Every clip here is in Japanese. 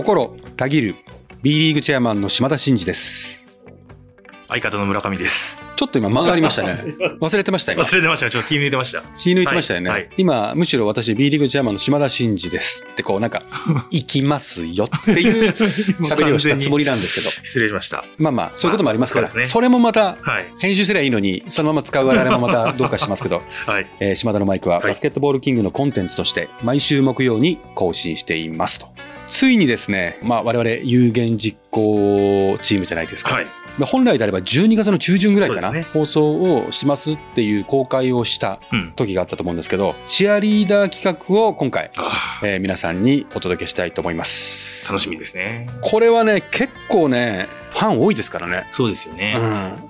心たぎる B リーグチェアマンの島田真二です。相方の村上です。ちょっと今間がありましたね。忘れてました今。忘れてました。ちょっと気抜いてました。気抜いてましたよね。はいはい今、むしろ私 B リーグチェアマンの島田真二ですってこうなんか、行きますよっていう 喋りをしたつもりなんですけど。失礼しました。まあまあ、そういうこともありますから、まあそねそれもまた、はい。編集すればいいのに、そのまま使う我々もまたどうかしますけど、はい。えー島田のマイクははいバスケットボールキングのコンテンツとして毎週木曜に更新していますと。ついにですね、まあ我々有言実行チームじゃないですか。はい。で本来であれば12月の中旬ぐらいかな、ね放送をしますっていう公開をしたうん。時があったと思うんですけど、チアリーダー企画を今回、あえー皆さんにお届けしたいと思います。ー楽しみですね。これはね、結構ね、ファン多いですからね。そうですよね。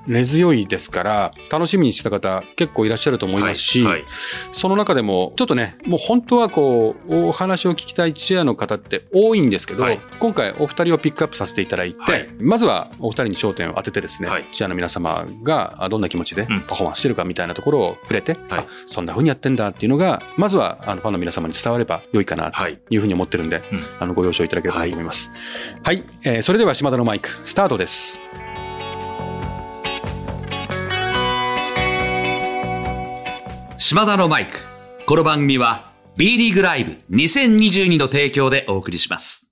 うん、根強いですから、楽しみにしてた方結構いらっしゃると思いますし、はい。はいその中でも、ちょっとね、もう本当はこう、お話を聞きたいチアの方って多いんですけど、はい今回お二人をピックアップさせていただいて、はいまずはお二人に焦点を当ててですね、はいチアの皆様があどんな気持ちでうんパフォーマンスしてるかみたいなところを触れて、はいあ、そんな風にやってんだっていうのが、まずはあのファンの皆様に伝われば良いかなとはい。いうふうに思ってるんで、うんあのご了承いただければと思います。はい、えーそれでは島田のマイク、スタートです。島田のマイク。この番組は B リーグライブ2022の提供でお送りします。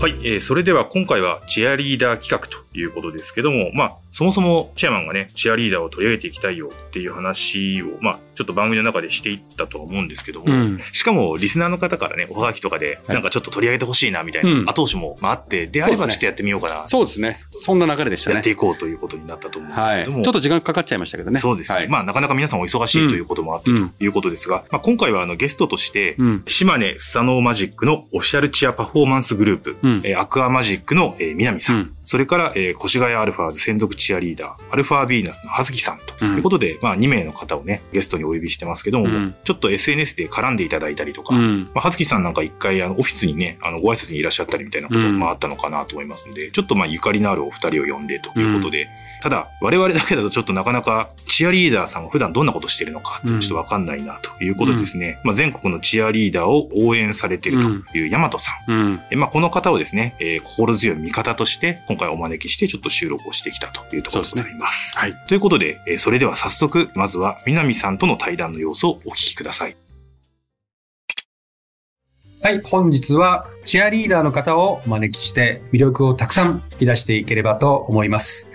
はい、えーそれでは今回はチアリーダー企画ということですけども、まあ、そもそもチェアマンがね、チアリーダーを取り上げていきたいよっていう話を、まあ、ちょっと番組の中でしていったとは思うんですけども、うん。しかも、リスナーの方からね、おはがきとかで、はいなんかちょっと取り上げてほしいな、みたいうんな後押しも、まああって、であればちょっとやってみようかな、そうですね。そんな流れでしたねやって。いこうということになったと思うんですはい。けども、ちょっと時間かかっちゃいましたけどね。そうですね。はいまあ、なかなか皆さんお忙しいということもあってうん。ということですが、まあ、今回はあのゲストとして、うん。島根スサノーマジックのオフィシャルチアパフォーマンスグループ、うん。えーアクアマジックの、えー南さんそれから、えー越谷アルファーズ専属チアリーダー、アルファービーナスの葉月さんとうん。いうことで、まあ2名の方をね、ゲストにお呼びしてますけども、うん。ちょっと SNS で絡んでいただいたりとか、うん。まあ、はつきさんなんか一回、あの、オフィスにね、あの、ご挨拶にいらっしゃったりみたいなことうん。もあったのかなと思いますんで、ちょっとまあ、ゆかりのあるお二人を呼んでということで、ただ、我々だけだとちょっとなかなか、チアリーダーさんが普段どんなことしてるのかちょっとわかんないなということでですね、まあ、全国のチアリーダーを応援されてるという大和さん。まあ、この方をですね、えー心強い味方として、今回お招きしてちょっと収録をしてきたというところでございます。はい。ということで、えーそれでは早速、まずは南さんとの対談の様子をお聞きください。はい。本日は、チアリーダーの方をお招きして、魅力をたくさん引き出していければと思います。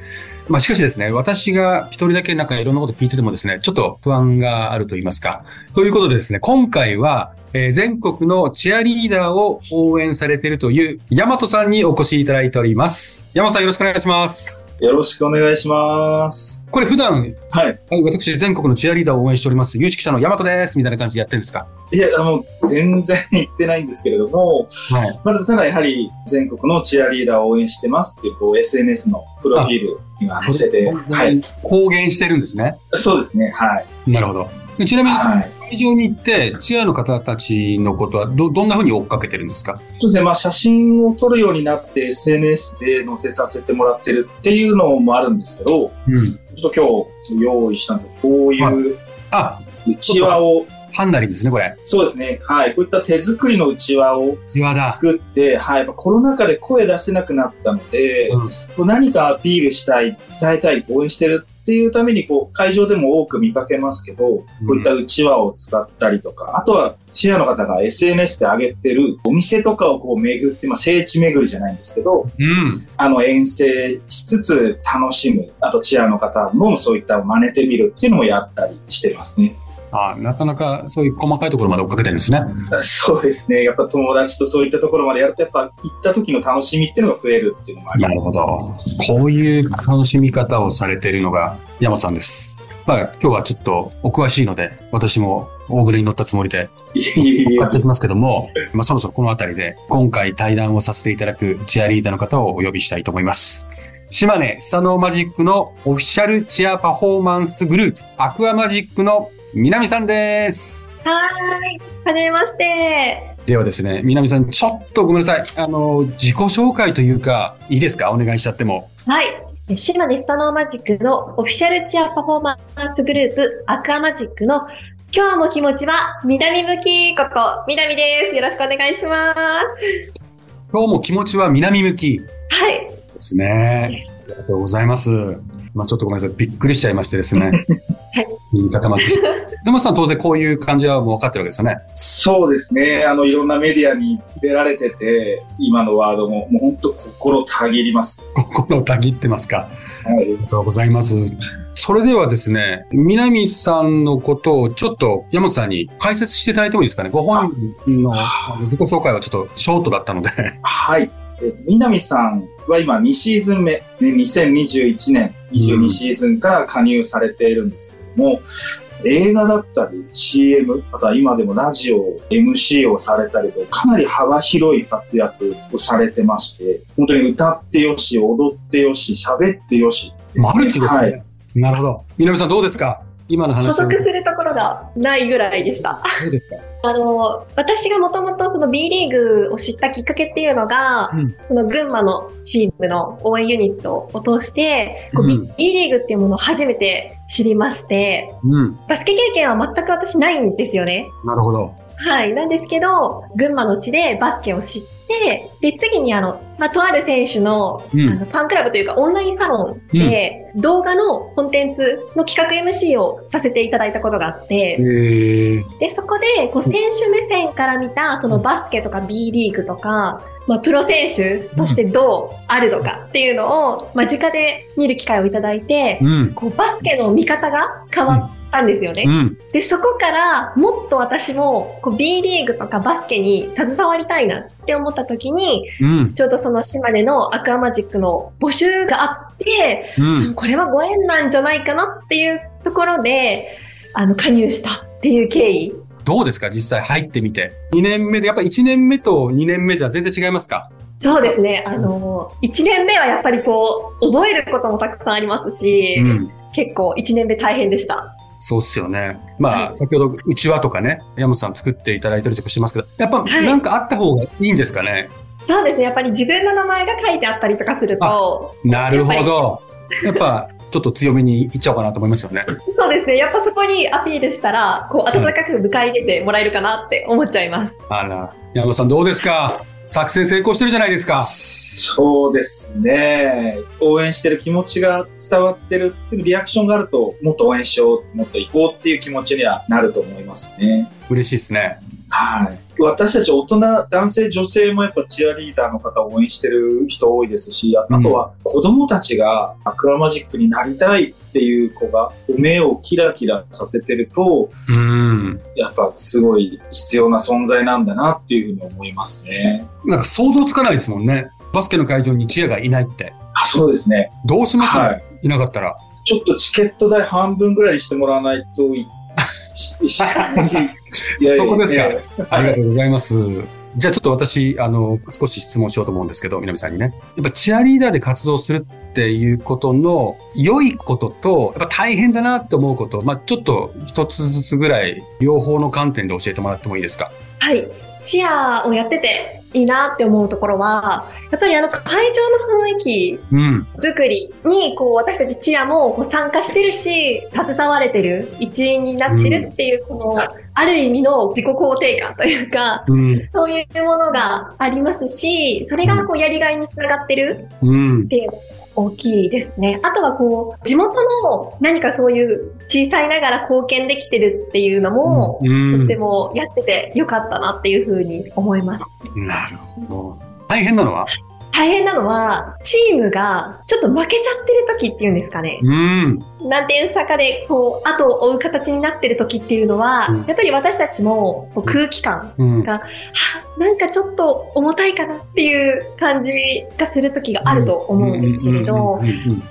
まあ、しかしですね、私が一人だけなんかいろんなこと聞いててもですね、ちょっと不安があると言いますか。ということでですね、今回は、えー全国のチアリーダーを応援されているという、ヤマトさんにお越しいただいております。ヤマトさんよろしくお願いします。よろしくお願いします。これ普段、はい。はい私全国のチアリーダーを応援しております、有識者のヤマトです。みたいな感じでやってるんですか？いや、あの、全然言ってないんですけれども、はい。まあ、ただやはり全国のチアリーダーを応援してますっていう、こう、SNS のプロフィールには載せて、はい。公言してるんですね。そうですね、はい。なるほど。でちなみに、はい。会場に行って、チアの方たちのことはど、どんな風に追っかけてるんですか？そうですね、まあ、写真を撮るようになって SNS で載せさせてもらってるっていうのもあるんですけど、うん。ちょっと今日用意したんですこういうあ、うちわを、ハンナリーですね、これ。そうですね、はい。こういった手作りのうちわを。作って、はい。コロナ禍で声出せなくなったので、うん何かアピールしたい、伝えたい、応援してるっていうために、こう、会場でも多く見かけますけど、こういったうちわを使ったりとか、あとは、チアの方が SNS で上げてるお店とかをこう巡って、まあ、聖地巡りじゃないんですけど、うん。あの、遠征しつつ楽しむ、あとチアの方もそういった真似てみるっていうのもやったりしてますね。あなかなかそういう細かいところまで追っかけてるんですね。そうですね。やっぱ友達とそういったところまでやると、やっぱ行った時の楽しみっていうのが増えるっていうのもあります。なるほど。こういう楽しみ方をされているのが山本さんです。まあ、今日はちょっとお詳しいので、私も大船に乗ったつもりでいえいえいえやっていきますけども、まあ、そろそろこのあたりで、今回対談をさせていただくチアリーダーの方をお呼びしたいと思います。島根スサノーマジックのオフィシャルチアパフォーマンスグループ、アクアマジックの南さんです。はーい。はじめまして。ではですね、南さん、ちょっとごめんなさい。あの、自己紹介というか、いいですか？お願いしちゃっても。はい。島根スタノーマジックのオフィシャルチアパフォーマンスグループアクアマジックの今日も気持ちは南向きこと南です。よろしくお願いします。今日も気持ちは南向きはい。ですね。ありがとうございます。まあちょっとごめんなさい。びっくりしちゃいましてですね。はい。言い固まってしまう。山さん当然こういう感じはもう分かってるわけですよね。そうですね。あの、いろんなメディアに出られてて、今のワードも、もう本当心たぎります。心をたぎってますか。はい。ありがとうございます。それではですね、南さんのことをちょっと山本さんに解説していただいてもいいですかね。ご本人の自己紹介はちょっとショートだったので。はい。え南さんは今2シーズン目、ね、2021年22シーズンから加入されているんですけども、映画だったり CM、あとは今でもラジオ、MC をされたりと、かなり幅広い活躍をされてまして、本当に歌ってよし、踊ってよし、喋ってよしね、マルチですね。はい。なるほど。南さんどうですか？今の話を。所属するところがないぐらいでした。どうですか？あの、私がもともとその B リーグを知ったきっかけっていうのが、うんその群馬のチームの応援ユニットを通して、うん B リーグっていうものを初めて知りまして、うん。バスケ経験は全く私ないんですよね。なるほど。はい。なんですけど、群馬の地でバスケを知って、で、次にあの、まあ、とある選手の,、うん。あのファンクラブというかオンラインサロンで、動画のコンテンツの企画 MC をさせていただいたことがあって、えー、で、そこで、こう、選手目線から見た、そのバスケとか B リーグとか、まあ、プロ選手としてどうあるのかっていうのを、間近で見る機会をいただいて、うん。こう、バスケの見方が変わったんですよね。うん。で、そこからもっと私もこう B リーグとかバスケに携わりたいなって思った時に、うん。ちょうどその島根のアクアマジックの募集があって、うん。これはご縁なんじゃないかなっていうところで、あの、加入したっていう経緯。どうですか？実際入ってみて。2年目で、やっぱ1年目と2年目じゃ全然違いますか？そうですね。あの、1年目はやっぱりこう、覚えることもたくさんありますし、うん。結構1年目大変でした。そうっすよね。まあ、はい先ほど、うちわとかね、山本さん作っていただいたりとかしてますけど、やっぱ、はいなんかあった方がいいんですかね、そうですね。やっぱり自分の名前が書いてあったりとかすると、なるほど。やっぱ、ちょっと強めにいっちゃおうかなと思いますよね。そうですね。やっぱそこにアピールしたら、こう、温かく迎え入れてもらえるかなって思っちゃいます。あら、山本さんどうですか？作戦成功してるじゃないですか。そうですね。応援してる気持ちが伝わってるっていうリアクションがあると、もっと応援しよう、もっと行こうっていう気持ちにはなると思いますね。嬉しいですね。はい。私たち大人、男性、女性もやっぱチアリーダーの方を応援してる人多いですし、ああとは子供たちがアクアマジックになりたいっていう子が目をキラキラさせてると、うん。やっぱすごい必要な存在なんだなっていうふうに思いますね。なんか想像つかないですもんね。バスケの会場にチアがいないって。あ、そうですね。どうします、はい。いなかったら。ちょっとチケット代半分ぐらいにしてもらわないとそこですかありがとうございます。じゃあちょっと私、あの、少し質問しようと思うんですけど、南さんにね。やっぱチアリーダーで活動するっていうことの良いことと、やっぱ大変だなって思うこと、まあちょっと一つずつぐらい、両方の観点で教えてもらってもいいですかはい。チアをやってていいなって思うところは、やっぱりあの会場の雰囲気うん。作りに、こう私たちチアもこう参加してるし、携われてる、一員になってるっていう、この、ある意味の自己肯定感というか、うん。そういうものがありますし、それがこうやりがいにつながってるうんっ。ていう大きいですね。あとはこう、地元の何かそういう小さいながら貢献できてるっていうのも、うんとってもやっててよかったなっていうふうに思います。なるほど。大変なのは？大変なのは、チームがちょっと負けちゃってる時っていうんですかね。うん。何点差かで、こう、後を追う形になってる時っていうのは、うんやっぱり私たちもこう空気感うん。は、なんかちょっと重たいかなっていう感じがする時があると思うんですけれど、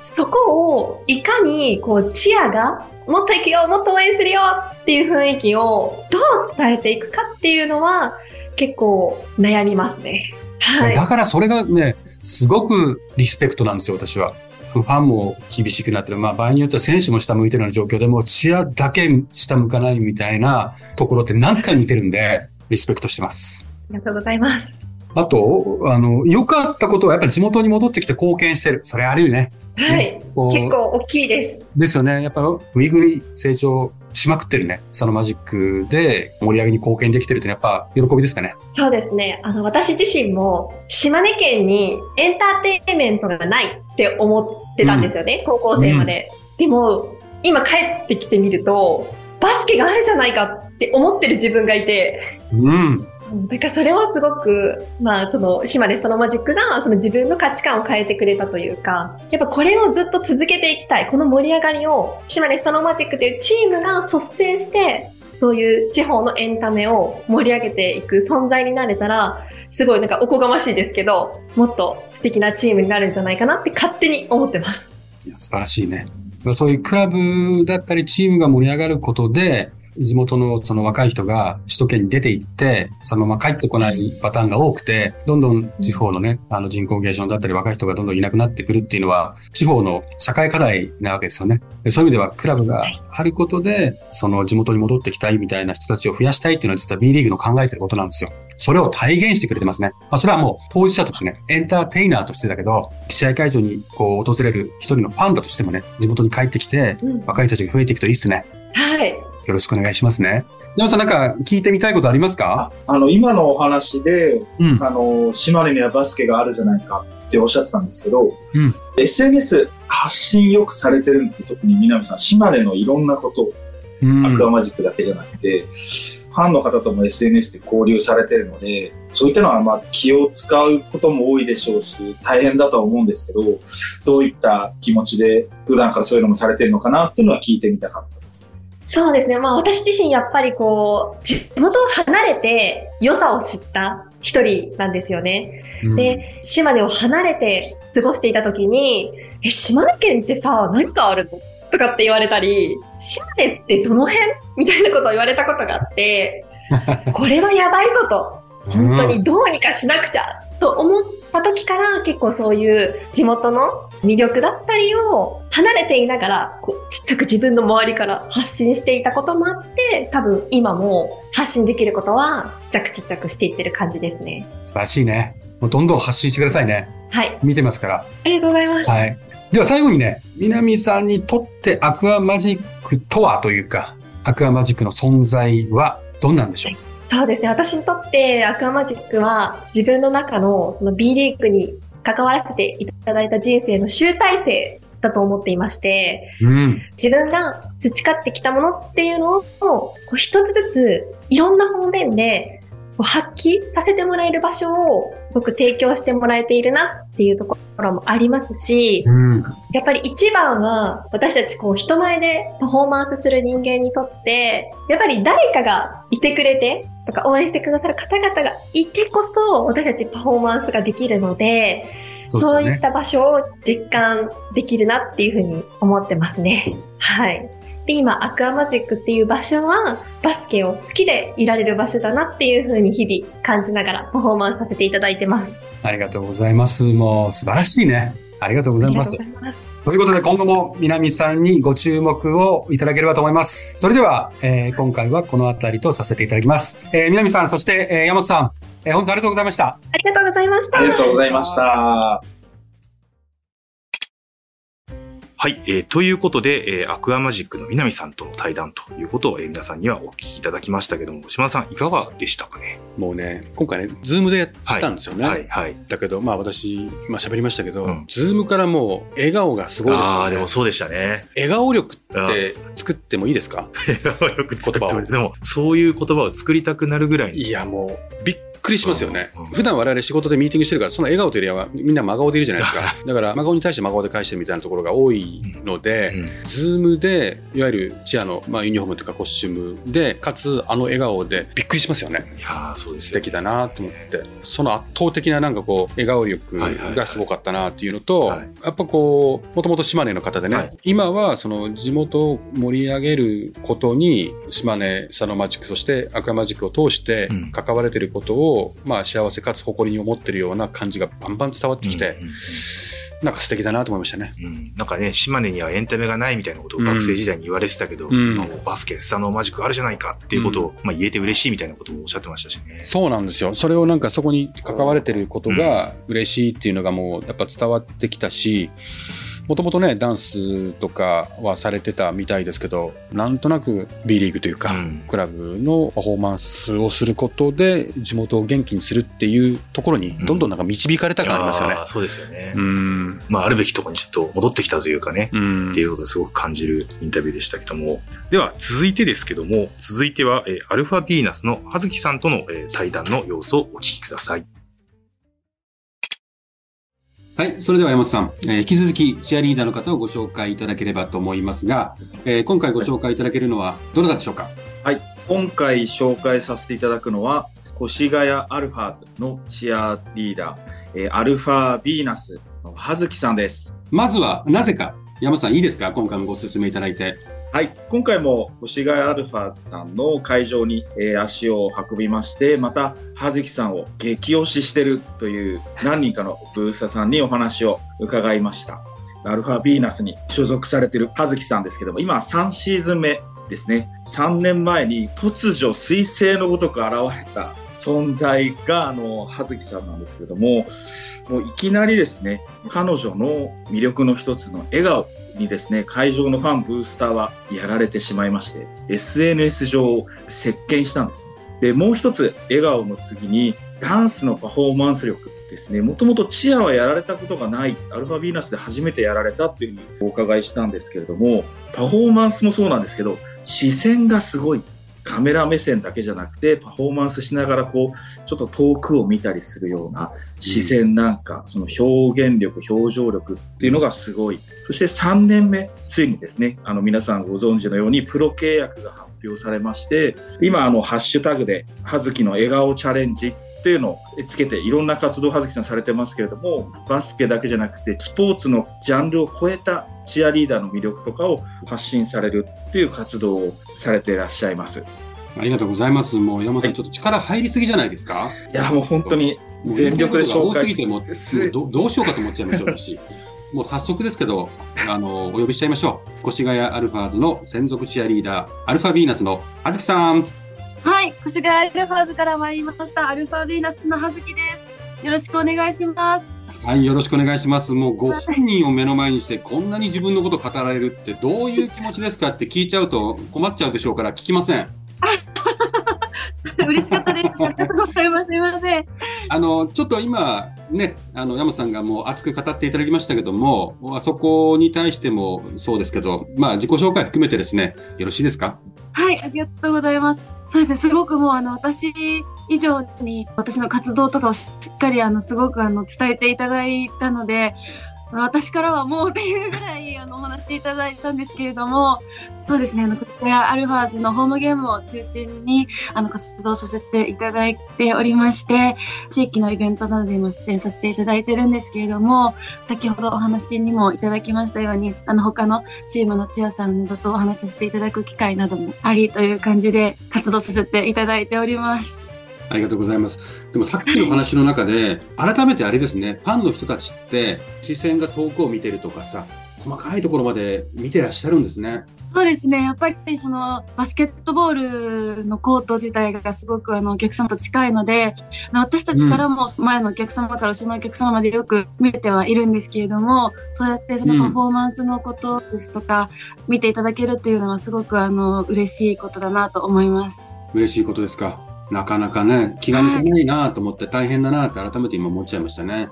そこをいかにこうチアがもっと行くよ、もっと応援するよっていう雰囲気をどう伝えていくかっていうのは結構悩みますね。はい。だからそれがね、すごくリスペクトなんですよ、私は。ファンも厳しくなってる。まあ場合によっては選手も下向いてるような状況でも、チアだけ下向かないみたいなところって何回見てるんで、リスペクトしてます。ありがとうございます。あと、あの、良かったことはやっぱり地元に戻ってきて貢献してる。それあるよね。はい。こう結構大きいです。ですよね。やっぱ、ぐいぐい成長しまくってるね。そのマジックで盛り上げに貢献できてるってやっぱ喜びですかね。そうですね。あの、私自身も、島根県にエンターテインメントがないって思ってたんですよね。高校生まで。でも、今帰ってきてみると、バスケがあるじゃないかって思ってる自分がいて、うん。だからそれはすごく、まあ、その、島根そのマジックが、その自分の価値観を変えてくれたというか、やっぱこれをずっと続けていきたい。この盛り上がりを、島根そのマジックというチームが率先して、そういう地方のエンタメを盛り上げていく存在になれたら、すごいなんかおこがましいですけど、もっと素敵なチームになるんじゃないかなって勝手に思ってます。いや素晴らしいね。そういうクラブだったりチームが盛り上がることで、地元のその若い人が首都圏に出て行って、そのまま帰ってこないパターンが多くて、どんどん地方のね、あの人口減少だったり若い人がどんどんいなくなってくるっていうのは、地方の社会課題なわけですよね。でそういう意味ではクラブがあることで、その地元に戻ってきたいみたいな人たちを増やしたいっていうのは実は B リーグの考えてることなんですよ。それを体現してくれてますね。まあ、それはもう当事者としてね、エンターテイナーとしてだけど、試合会場にこう訪れる一人のファンだとしてもね、地元に帰ってきて、うん若い人たちが増えていくといいっすね。はい。よろしくお願いしますね。山さんなんか聞いてみたいことありますか？あの、今のお話で、うん。あの、島根にはバスケがあるじゃないかっておっしゃってたんですけど、うん SNS 発信よくされてるんですよ。特に南さん、島根のいろんなことをうんアクアマジックだけじゃなくて、ファンの方とも SNS で交流されてるので、そういったのはまあ気を使うことも多いでしょうし、大変だとは思うんですけど、どういった気持ちで普段からそういうのもされてるのかなっていうのは聞いてみたかった。そうですね。まあ私自身やっぱりこう、地元を離れて良さを知った一人なんですよね。うん。で、島根を離れて過ごしていた時に、え、島根県ってさ、何があるの？とかって言われたり、島根ってどの辺？みたいなことを言われたことがあって、これはやばいぞと、本当にどうにかしなくちゃと思った時から結構そういう地元の魅力だったりを離れていながらこうちっちゃく自分の周りから発信していたこともあって多分今も発信できることはちっちゃくちっちゃくしていってる感じですね。素晴らしいね。もうどんどん発信してくださいね。はい。見てますから。ありがとうございます。はい。では最後にね、南さんにとってアクアマジックとはというか、アクアマジックの存在はどんなんでしょう？そうですね。私にとってアクアマジックは自分の中のその B リーグに関わらせていただいた人生の集大成だと思っていまして、うん。自分が培ってきたものっていうのをこう一つずついろんな方面で発揮させてもらえる場所をすごく提供してもらえているなっていうところもありますし、うん。やっぱり一番は私たちこう人前でパフォーマンスする人間にとって、やっぱり誰かがいてくれてとか応援してくださる方々がいてこそ私たちパフォーマンスができるので、そういっ。た場所を実感できるなっていうふうに思ってますね。はい。で、今、アクアマジックっていう場所は、バスケを好きでいられる場所だなっていうふうに日々感じながらパフォーマンスさせていただいてます。ありがとうございます。もう素晴らしいね。ありがとうございますありがとう。ございます。ということで今後も南さんにご注目をいただければと思います。それでは、えー今回はこのあたりとさせていただきます。えー南さん、そして、えー山本さん、えー本日はありがとうございました。ありがとうございました。ありがとうございました。はい、えーということで、えーアクアマジックの南さんとの対談ということを、えー皆さんにはお聞きいただきましたけども、島田さんいかがでしたかね？もうね、今回ね、ズームでやったんですよね。はい、はい。だけど、まあ私、まあ喋りましたけど、うんズームからもう笑顔がすごいですああ、よね。でもそうでしたね。笑顔力って作ってもいいですか？よく作って言葉をますでも、そういう言葉を作りたくなるぐらいに。いや、もう、びっくりしますよね。うんうん。普段我々仕事でミーティングしてるから、その笑顔というよりは、みんな真顔でいるじゃないですか。だから、真顔に対して真顔で返してるみたいなところが多いので、うん。ズームで、いわゆるチアの、まあ、ユニフォームというかコスチュームで、かつ、あの笑顔でびっくりしますよね。いやーそうです素敵だなと思って、その圧倒的ななんかこう、笑顔力がすごかったなっていうのと、はい。はいやっぱこう、もともと島根の方でね、はい。今はその地元を盛り上げることに、島根サノマジック、そしてアクアマジックを通してうん。関われてることを、まあ幸せかつ誇りに思ってるような感じがバンバン伝わってきて、うんうんうんなんか素敵だなと思いましたね。うん、なんかね、島根にはエンタメがないみたいなことを学生時代に言われてたけど、うんまあもうバスケ、スサノーマジックあるじゃないかっていうことを、まあ、言えて嬉しいみたいなことをおっしゃってましたしね。そうなんですよ。それをなんかそこに関われてることが嬉しいっていうのがもうやっぱ伝わってきたし、もともとね、ダンスとかはされてたみたいですけど、なんとなく B リーグというか、うんクラブのパフォーマンスをすることで地元を元気にするっていうところにどんどんなんか導かれた感ありますよねあ。ーそうですよね。うん。まあ、あるべきところにちょっと戻ってきたというかね、うんっていうことをすごく感じるインタビューでしたけども。では、続いてですけども、続いては、えーアルファビーナスの葉月さんとの、えー対談の様子をお聞きください。はい。それでは山本さん、えー引き続きチアリーダーの方をご紹介いただければと思いますが、えー今回ご紹介いただけるのはどなたでしょうか？はい。今回紹介させていただくのは、越谷アルファーズのチアリーダー、えーアルファビーナスの葉月さんです。まずは、なぜか、山本さんいいですか？今回もご説明いただいて。はい。今回も越谷アルファーズさんの会場に、えー足を運びまして、また、葉月さんを激推ししてるという何人かのブースターさんにお話を伺いました。アルファビーナスに所属されてる葉月さんですけども、今3シーズン目ですね。3年前に突如彗星のごとく現れた存在が、あの、葉月さんなんですけども、もういきなりですね、彼女の魅力の一つの笑顔にですね、会場のファン、ブースターはやられてしまいまして、SNS 上を席巻したんです。で、もう一つ、笑顔の次に、ダンスのパフォーマンス力ですね。もともとチアはやられたことがない、アルファヴィーナスで初めてやられたというふうにお伺いしたんですけれども、パフォーマンスもそうなんですけど、視線がすごい。カメラ目線だけじゃなくて、パフォーマンスしながらこう、ちょっと遠くを見たりするような視線なんか、その表現力、表情力っていうのがすごい。そして3年目、ついにですね、あの皆さんご存知のようにプロ契約が発表されまして、今あのハッシュタグで、葉月の笑顔チャレンジっていうのをつけていろんな活動を葉月さんされてますけれども、バスケだけじゃなくて、スポーツのジャンルを超えたチアリーダーの魅力とかを発信されるっていう活動をされていらっしゃいます。ありがとうございます。もう山本さん、はいちょっと力入りすぎじゃないですか？いや、もう本当に全力で紹介もう言いたいことが多すぎてもどどうしようかと思っちゃいましょうし。もう早速ですけど、あの、お呼びしちゃいましょう。越谷アルファーズの専属チアリーダー、アルファビーナスの葉月さん。はい、越谷アルファーズから参りました。アルファビーナスの葉月です。よろしくお願いします。はい、よろしくお願いします。もうご本人を目の前にして、こんなに自分のこと語られるってどういう気持ちですかって聞いちゃうと困っちゃうでしょうから聞きません。嬉しかったです。ありがとうございます。すいません。あの、ちょっと今、ね、あの、山さんがもう熱く語っていただきましたけども、あそこに対してもそうですけど、まあ、自己紹介含めてですね、よろしいですか？はい、ありがとうございます。そうですね、すごくもうあの、私以上に私の活動とかをしっかりあの、すごくあの、伝えていただいたので、私からはもうっていうぐらいあの、お話しいただいたんですけれども、そうですね、あの、こちらアルファーズのホームゲームを中心に、あの、活動させていただいておりまして、地域のイベントなどでも出演させていただいてるんですけれども、先ほどお話にもいただきましたように、あの、他のチームのチアさんなどとお話しさせていただく機会などもありという感じで活動させていただいております。ありがとうございます。でもさっきの話の中で、改めてあれですね、ファンの人たちって、視線が遠くを見てるとかさ、細かいところまで見てらっしゃるんですね。そうですね。やっぱりそのバスケットボールのコート自体がすごくあのお客様と近いので、私たちからも前のお客様から後ろのお客様までよく見れてはいるんですけれども、そうやってそのパフォーマンスのことですとか、見ていただけるっていうのはすごくあの嬉しいことだなと思います。嬉しいことですか。なかなかね、気が抜けないなと思って大変だなって改めて今思っちゃいましたね。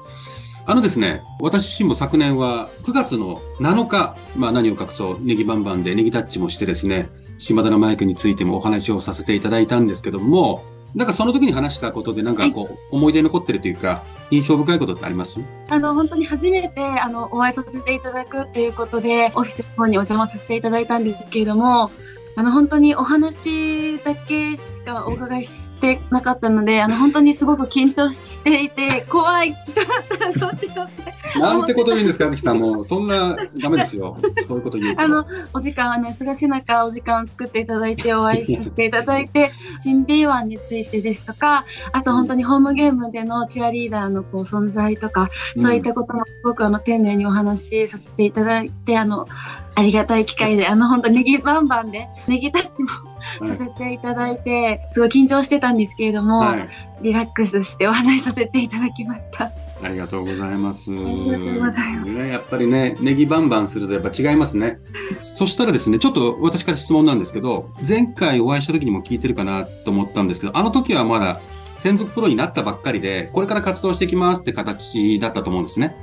あのですね、私自身も昨年は9月の7日、まあ何を隠そう、ネギバンバンでネギタッチもしてですね、島田のマイクについてもお話をさせていただいたんですけども、なんかその時に話したことでなんかこう、思い出に残ってるというか、印象深いことってあります？あの、本当に初めて、あの、お会いさせていただくっていうことで、オフィスの方にお邪魔させていただいたんですけれども、あの、本当にお話だけしかお伺いしてなかったので、あの、本当にすごく緊張していて、怖い人だったらどうしようって。なんてこと言うんですか、あずきさん。もう、そんな、ダメですよ。そういうこと言うと。あの、お時間、あの、忙しい中、お時間を作っていただいて、お会いさせていただいて、新 B1 についてですとか、あと本当にホームゲームでのチアリーダーのこう存在とか、そういったこともすごくあの、丁寧にお話しさせていただいて、あの、ありがたい機会で、あの、本当ネギバンバンで、ネギタッチもさせていただいて、すごい緊張してたんですけれども、はい。リラックスしてお話しさせていただきました。ありがとうございます。ありがとうございますね、やっぱりね、ネギバンバンするとやっぱ違いますね。そしたらですね、ちょっと私から質問なんですけど、前回お会いした時にも聞いてるかなと思ったんですけど、あの時はまだ専属プロになったばっかりで、これから活動していきますって形だったと思うんですね。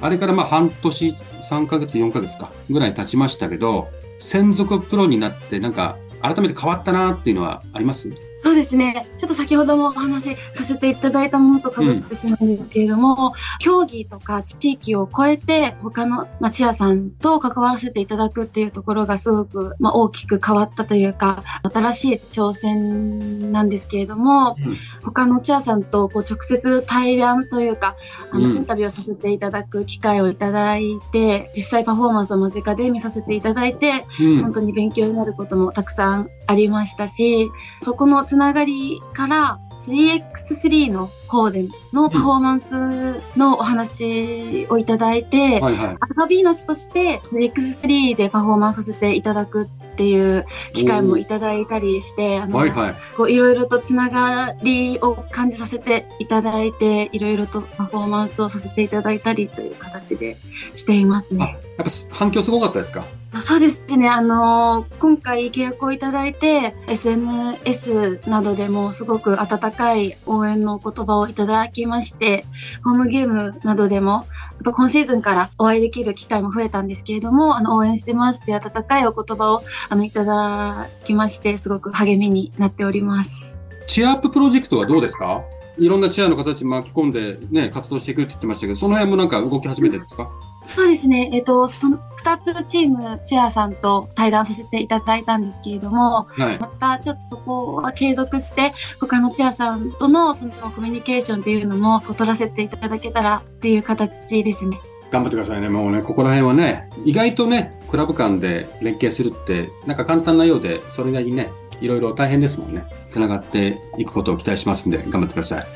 あれからまあ半年、3ヶ月、4ヶ月か、ぐらい経ちましたけど、専属プロになってなんか改めて変わったなっていうのはあります？そうですね。ちょっと先ほどもお話しさせていただいたものと被ってしまうんですけれども、競技とか地域を超えて他の町屋さんと関わらせていただくっていうところがすごく、まあ、大きく変わったというか、新しい挑戦なんですけれども、うん他の茶屋さんとこう直接対談というか、あの、うんインタビューをさせていただく機会をいただいて、実際パフォーマンスを間近で見させていただいて、うん本当に勉強になることもたくさんありましたし、そこのつながりから 3x3 の方でのパフォーマンスのお話をいただいて、はいはい。アルファビーナスとして 3x3 でパフォーマンスさせていただくっていう機会もいただいたりして、あの、はいはい。こういろいろとつながりを感じさせていただいて、いろいろとパフォーマンスをさせていただいたりという形でしていますあ、ね。やっぱ反響すごかったですか？そうですね。あのー今回契約をいただいて、SNS などでもすごく温かい応援のお言葉をいただきまして、ホームゲームなどでも、やっぱ今シーズンからお会いできる機会も増えたんですけれども、あの、応援してますって温かいお言葉を、あの、いただきまして、すごく励みになっております。チアアッププロジェクトはどうですか？いろんなチアの形巻き込んでね、活動していくって言ってましたけど、その辺もなんか動き始めてるんですか？そうですね。えっと、その二つチーム、チアさんと対談させていただいたんですけれども、はい。またちょっとそこは継続して、他のチアさんとのそのコミュニケーションっていうのもこう取らせていただけたらっていう形ですね。頑張ってくださいね。もうね、ここら辺はね、意外とね、クラブ間で連携するって、なんか簡単なようで、それなりにね、いろいろ大変ですもんね。つながっていくことを期待しますんで、頑張ってください。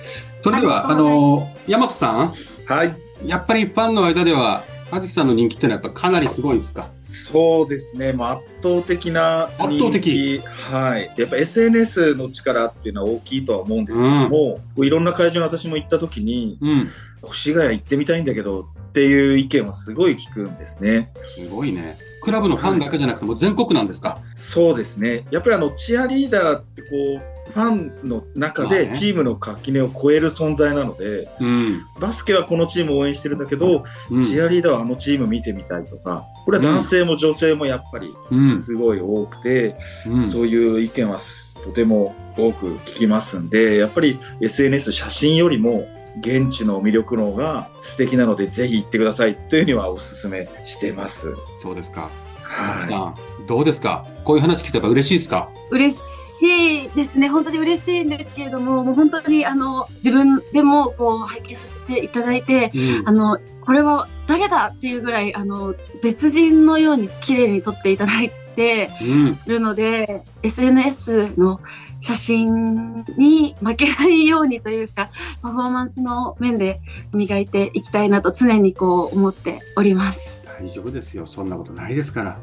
それでは、あの、ヤマトさん、はい。やっぱりファンの間では、あずきさんの人気ってのはやっぱかなりすごいですか？そうですね、まあ、圧倒的な人気圧倒的。はい、やっぱ SNS の力っていうのは大きいとは思うんですけども、こういろんな会場に私も行った時に、うん。越谷行ってみたいんだけどっていう意見はすごい聞くんですね。すごいね。クラブのファンだけじゃなくても全国なんですか？そうですね、やっぱりあのチアリーダーってこう、ファンの中でチームの垣根を超える存在なので、うん。バスケはこのチームを応援してるんだけど、うん。チアリーダーはあのチーム見てみたいとか、これは男性も女性もやっぱりうん。すごい多くて、うん。そういう意見はとても多く聞きますんで、やっぱり SNS 写真よりも現地の魅力の方が素敵なので、ぜひ行ってくださいというにはお勧めしてます。そうですか。はさん、どうですか？こういう話聞けば嬉しいですか？嬉しいですね。本当に嬉しいんですけれども、もう本当にあの、自分でもこう拝見させていただいて、うんあの、これは誰だっていうぐらい、あの、別人のように綺麗に撮っていただいてうん。るので、SNS の写真に負けないようにというか、パフォーマンスの面で磨いていきたいなと常にこう思っております。大丈夫ですよ。そんなことないですから。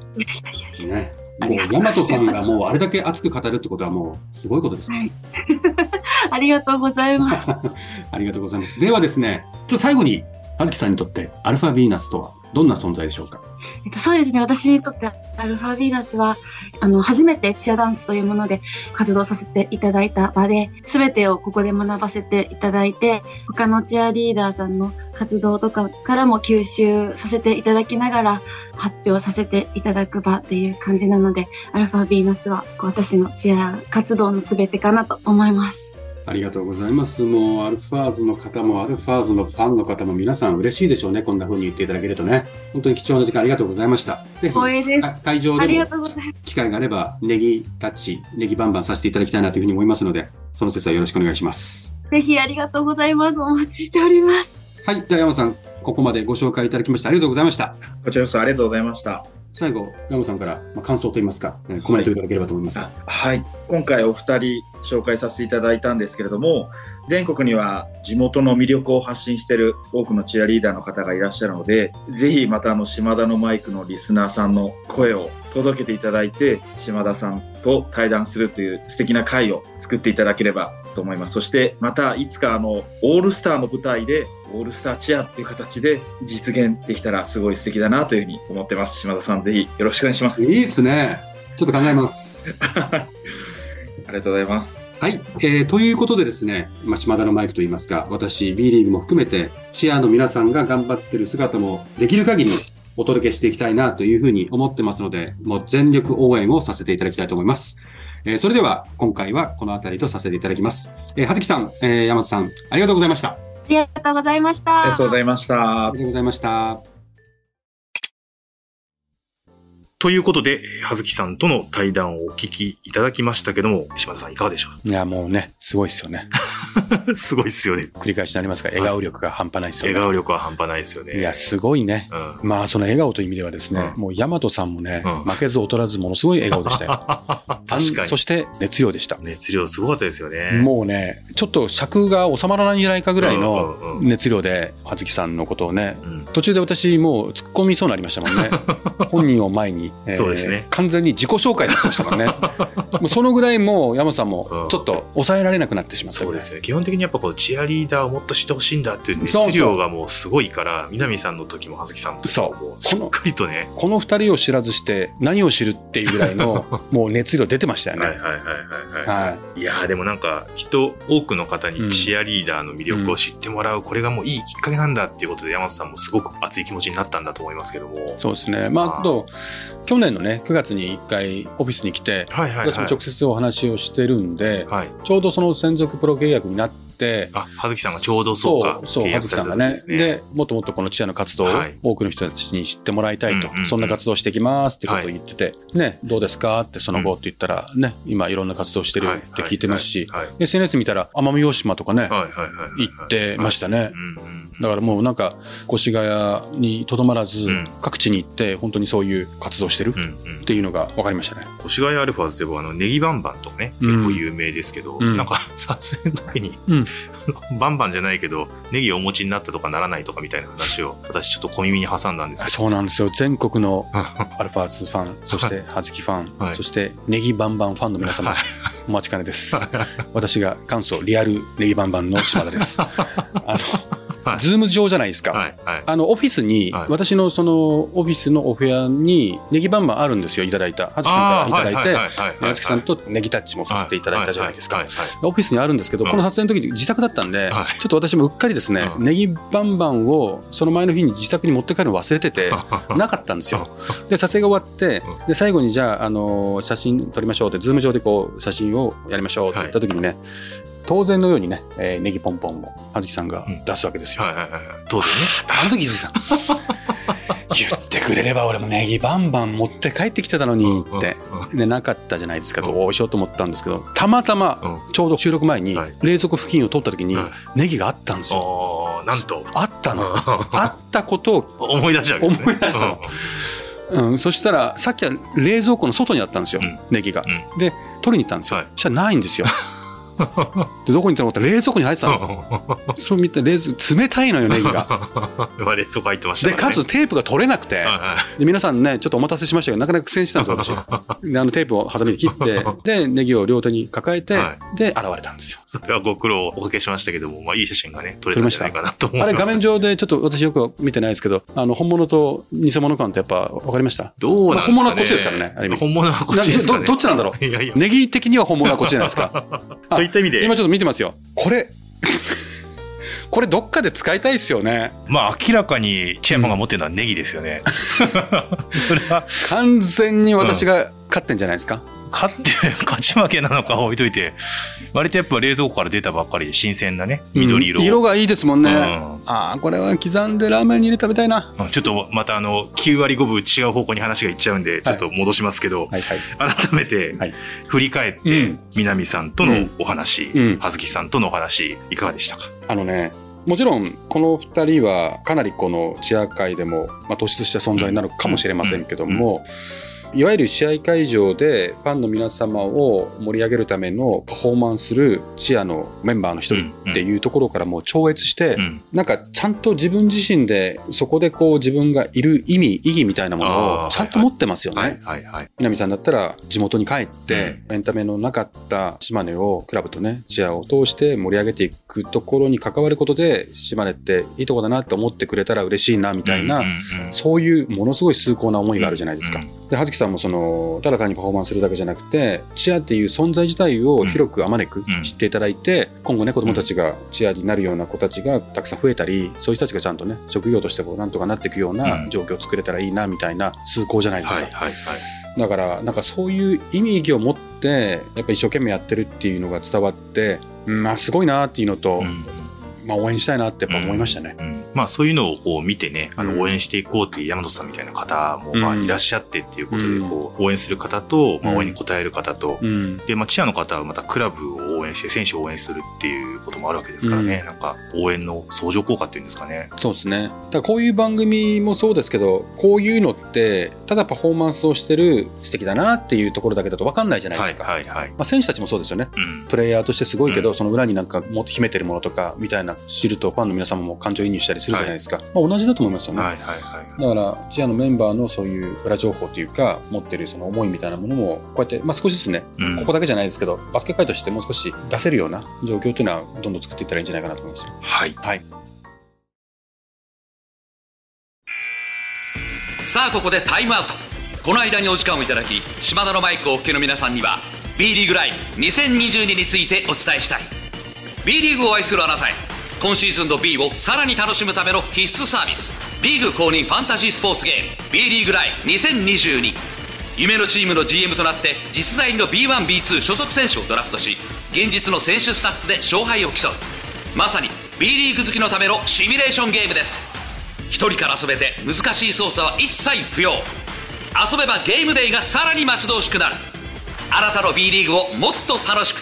ね。あもう、りがとうございますヤマトさんがもうあれだけ熱く語るってことはもう、すごいことです。はい ありがとうございます。ありがとうございます。ではですね、ちょっと最後に、あずきさんにとって、アルファヴィーナスとはどんな存在でしょうか？えっと、そうですね。私にとってアルファヴィーナスは、あの、初めてチアダンスというもので活動させていただいた場で、すべてをここで学ばせていただいて、他のチアリーダーさんの活動とかからも吸収させていただきながら、発表させていただく場っていう感じなので、アルファヴィーナスは私のチア活動のすべてかなと思います。ありがとうございます。もう、アルファーズの方も、アルファーズのファンの方も、皆さん嬉しいでしょうね。こんな風に言っていただけるとね。本当に貴重な時間ありがとうございました。ぜひ、会場でも。機会があれば、ネギタッチ、ネギバンバンさせていただきたいなというふうに思いますので、その説はよろしくお願いします。ぜひありがとうございます。お待ちしております。はい。では山さん、ここまでご紹介いただきましてありがとうございました。こちらこそありがとうございました。最後、山さんから、まあ、感想といいますか、えーコメントいただければと思いますが。はい。今回お二人紹介させていただいたんですけれども、全国には地元の魅力を発信している多くのチアリーダーの方がいらっしゃるので、ぜひまたあの島田のマイクのリスナーさんの声を届けていただいて、島田さんと対談するという素敵な会を作っていただければと思います。そしてまたいつかあの、オールスターの舞台で、オールスターチアっていう形で実現できたらすごい素敵だなというふうに思ってます。島田さんぜひよろしくお願いします。いいですね。ちょっと考えます。ありがとうございます。はい。えーということでですね、まあ、島田のマイクといいますか、私、B リーグも含めて、チアの皆さんが頑張ってる姿もできる限りお届けしていきたいなというふうに思ってますので、もう全力応援をさせていただきたいと思います。えーそれでは、今回はこの辺りとさせていただきます。えー、はずきさん、えー、山田さん、ありがとうございました。あありがとうございました。ありがとうございましたりが。とうございました。ということで、はずきさんとの対談をお聞きいただきましたけども、島田さんいかがでしょいや、もうね、すごいですよね。う すごいっすよね。繰り返しになりますが、笑顔力が半端ないですよね。笑顔力は半端ないですよね。いや、すごいね。うん。まあ、その笑顔という意味ではですね、うんもう、大和さんもね、うん負けず劣らず、ものすごい笑顔でしたよ。確かに。そして、熱量でした。熱量すごかったですよね。もうね、ちょっと尺が収まらないんじゃないかぐらいのうん熱量で、はずきさんのことをね、うん。途中で私もう突っ込みそうになりましたもんね。本人を前に、えーそうですね完全に自己紹介になってましたもんね。もうそのぐらいもう山さんもうんちょっと抑えられなくなってしまったそうですよね。基本的にやっぱこう、チアリーダーをもっと知ってほしいんだっていう熱量がもうすごいから、南さんの時も葉月さんの時もしっかりとね。この二人を知らずして何を知るっていうぐらいの もう熱量出てましたよね。はいはいはいはいはい。、はいやーでもなんか、きっと多くの方うんにチアリーダーの魅力を知ってもらう、これがもういいきっかけなんだっていうことで、山本さんもすごく熱い気持ちになったんだと思いますけども。そうですね。まあ、あと、去年のね、9月に一回オフィスに来て、はいはいはい。私も直接お話をしてるんで、はい。ちょうどその専属プロ契約になって、あ、葉月さんがちょうどそうか、そう、契葉月さんがね。で。すね。で、もっともっとこのチアの活動をはい。多くの人たちに知ってもらいたいと。そんな活動をしていきますってことを言ってて、ね、どうですかってその後って言ったら、ね、今いろんな活動してるって聞いてますし、SNS 見たら奄美大島とかね。行ってましたね。だからもうなんか、越谷にとどまらずうん、各地に行って本当にそういう活動してるっていうのが分かりましたね。越谷アルファーズではあのネギバンバンとかね、うん。結構有名ですけど、うん。なんか撮影の時に、うん バンバンじゃないけど、ネギをお持ちになったとかならないとかみたいな話を私ちょっと小耳に挟んだんですけそうなんですよ。全国のど。アルファーズファン、そしてハズキファン、はいそしてネギバンバンファンの皆様、はいお待ちかねです。私が元祖リアルネギバンバンの島田です。あの、はい。ズーム上じゃないですか。はいはい。あの、オフィスに、はい。私のその、オフィスのお部屋に、ネギバンバンあるんですよ、いただいた。はずきさんからいただいて、てはずきさんとネギタッチもさせていただいたじゃないですかオフィスにあるんですけど、うん。この撮影の時に自宅だったんで、はい。ちょっと私もうっかりですね、うん。ネギバンバンをその前の日に自宅に持って帰るの忘れてて、はいなかったんですよ。で、撮影が終わってうん、で、最後にじゃあ、あのー写真撮りましょうって、ズーム上でこう、写真をやりましょうって言った時にね、当然のようにね、えーネギポンポンも、はずきさんが出すわけですよ。はいはいはい。当然ね。あの時気づいた。言ってくれれば俺もネギバンバン持って帰ってきてたのにって。で、なかったじゃないですか、うんどうしようと思ったんですけど、たまたま、うんちょうど収録前にはい冷蔵庫付近を通った時にはいネギがあったんですよ。なんと。あったの。あったことを、思い出しちゃう。思い出したのうん、そしたらさっきは冷蔵庫の外にあったんですよ、うんネギが。うで、取りに行ったんですよ。はいそしたらないんですよ。で、どこに行ったのかって冷蔵庫に入ってたの。それ見て冷蔵冷たいのよ、ネギが。まあ冷蔵庫入ってましたで、かつテープが取れなくて、で皆さんね、ちょっとお待たせしましたけど、なかなか苦戦してたんですよ、私。で、あのテープをハサミで切って、で、ネギを両手に抱えて、はで、現れたんですよ。それはご苦労おかけしましたけども、まあいい写真がね、撮れたんじゃないかなと思います。あれ、画面上でちょっと私よく見てないですけど、あの、本物と偽物感ってやっぱ分かりました？どうなんですかね。本物はこっちですからね本物はこっちですからね。どっちなんだろういやいや。ネギ的には本物はこっちじゃないですか。そういった意味で、今ちょっと見てますよ。これ、これどっかで使いたいですよね。まあ明らかにチェアマンが持ってるのはネギですよね。それは、完全に私が勝ってんじゃないですか。勝って、勝ち負けなのか置いといて、割とやっぱ冷蔵庫から出たばっかりで新鮮なね、緑色。うん色がいいですもんね。うん。ああ、これは刻んでラーメンに入れて食べたいな。うん。ちょっとまたあの、9割5分違う方向に話がいっちゃうんで、ちょっと戻しますけど、はいはい。改めてはい。振り返ってうん、南さんとのお話うん、葉月さんとのお話、いかがでしたか？あのね、もちろんこの2人はかなりこのチア界でも、まあ、突出した存在になるかもしれませんけども、いわゆる試合会場でファンの皆様を盛り上げるためのパフォーマンスするチアのメンバーの一人っていうところからもう超越して、うん。なんかちゃんと自分自身でそこでこう自分がいる意味意義みたいなものをちゃんと持ってますよね。南さんだったら地元に帰って、エンタメのなかった島根をクラブとねチアを通して盛り上げていくところに関わることで島根っていいとこだなって思ってくれたら嬉しいなみたいな、うんうんうんそういうものすごい崇高な思いがあるじゃないですか。うんで葉月さんもそのただ単にパフォーマンスするだけじゃなくてチアっていう存在自体を広くあまねくうん知っていただいて、今後ね子供たちがチアになるような子たちがたくさん増えたりそういう人たちがちゃんとね職業としてこうなんとかなっていくよううなん状況を作れたらいいなみたいな崇高じゃないですか。はいはいはい。だからなんかそういう意味意義を持ってやっぱ一生懸命やってるっていうのが伝わって、うんまあすごいなっていうのと、うんまあ応援したいなってやっぱ思いましたね。うんまあそういうのをこう見てね、あうんの応援していこうっていう山本さんみたいな方もまあうんいらっしゃってっていうことで、応援する方と、まあうん応援に応える方と、うんで、まあチアの方はまたクラブを応援して選手を応援するっていうこともあるわけですからね、なんか応援の相乗効果っていうんですかね。そうですね。だこういう番組もそうですけど、こういうのって、ただパフォーマンスをしてる素敵だなっていうところだけだと分かんないじゃないはいですか。はいはい。まあ、選手たちもそうですよね。うん。プレイヤーとしてすごいけど、うんその裏になんかもっと秘めてるものとか、みたいな知るとファンの皆様も感情移入したりするじゃないですか。まあ、同じだと思いますよね。はいはいはい。だから、チアのメンバーのそういう裏情報というか、持ってるその思いみたいなものも、こうやって、まあ少しずつね、うんここだけじゃないですけど、バスケ界としてもう少し出せるような状況っていうのは、どんどん作っていったらいいんじゃないかなと思いますよ。はい。はい。さあここでタイムアウトこの間にお時間をいただき島田のマイクをお聞きの皆さんには B リーグライブ2022についてお伝えしたい B リーグを愛するあなたへ今シーズンの B をさらに楽しむための必須サービス。リーグ公認ファンタジースポーツゲーム。B リーグライ2022夢のチームの GM となって実在の B1B2 所属選手をドラフトし現実の選手スタッツで勝敗を競うまさに B リーグ好きのためのシミュレーションゲームです。一人から遊べて難しい操作は一切不要遊べばゲームデイがさらに待ち遠しくなる。あなたの B リーグをもっと楽しく。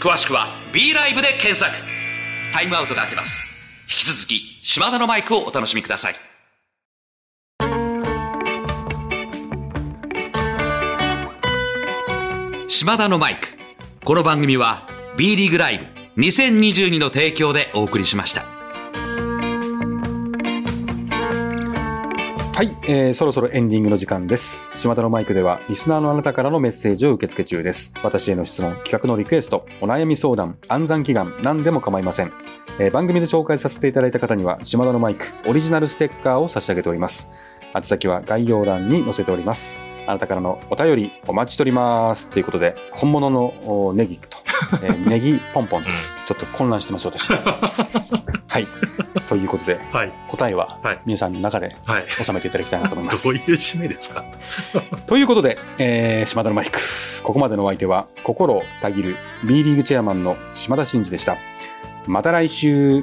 詳しくは B ライブで検索。タイムアウトが明けます。引き続き島田のマイクをお楽しみください。島田のマイク。この番組は B リーグライブ2022の提供でお送りしました。はい、えーそろそろエンディングの時間です。島田のマイクでは、リスナーのあなたからのメッセージを受け付け中です。私への質問、企画のリクエスト、お悩み相談、暗算祈願、何でも構いません。えー番組で紹介させていただいた方には、島田のマイク、オリジナルステッカーを差し上げております。宛先は概要欄に載せております。あなたからのお便りお待ちしております。ということで、本物のおネギと、えーネギポンポンと、ちょっと混乱してます、私。はい。ということで、はい。答えははい皆さんの中ではい。収めていただきたいなと思います どう。いう締めですか？ということで、えー島田のマイク。ここまでのお相手は、心たぎる B リーグチェアマンの島田真二でした。また来週。